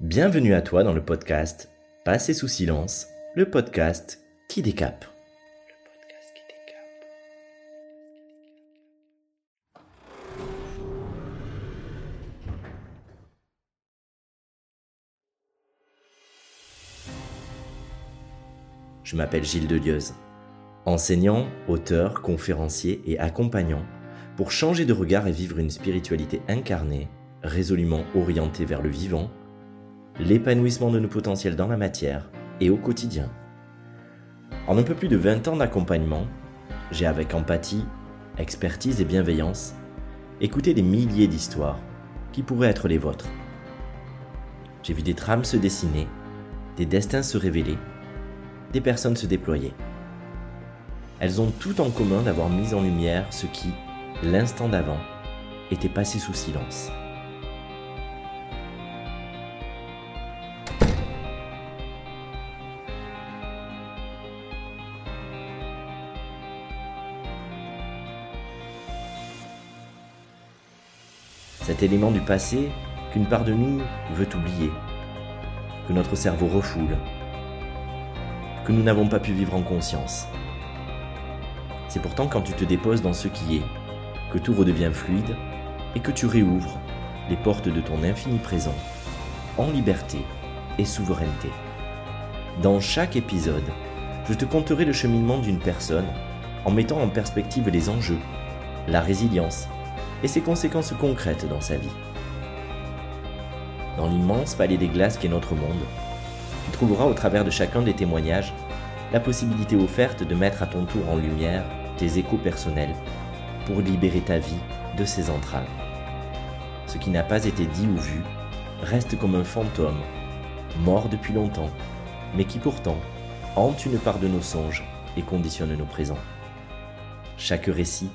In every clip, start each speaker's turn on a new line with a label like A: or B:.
A: Bienvenue à toi dans le podcast Passer sous silence, le podcast qui décape. Je m'appelle Gilles Delieuse, enseignant, auteur, conférencier et accompagnant pour changer de regard et vivre une spiritualité incarnée, résolument orientée vers le vivant, l'épanouissement de nos potentiels dans la matière et au quotidien. En un peu plus de 20 ans d'accompagnement, j'ai avec empathie, expertise et bienveillance écouté des milliers d'histoires qui pourraient être les vôtres. J'ai vu des trames se dessiner, des destins se révéler, des personnes se déployer. Elles ont tout en commun d'avoir mis en lumière ce qui, l'instant d'avant, était passé sous silence. Cet élément du passé qu'une part de nous veut oublier, que notre cerveau refoule, que nous n'avons pas pu vivre en conscience. C'est pourtant quand tu te déposes dans ce qui est, que tout redevient fluide et que tu réouvres les portes de ton infini présent, en liberté et souveraineté. Dans chaque épisode, je te conterai le cheminement d'une personne en mettant en perspective les enjeux, la résilience et ses conséquences concrètes dans sa vie. Dans l'immense palais des glaces qu'est notre monde, tu trouveras au travers de chacun des témoignages la possibilité offerte de mettre à ton tour en lumière tes échos personnels pour libérer ta vie de ses entraves. Ce qui n'a pas été dit ou vu reste comme un fantôme, mort depuis longtemps, mais qui pourtant hante une part de nos songes et conditionne nos présents. Chaque récit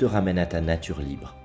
A: te ramène à ta nature libre.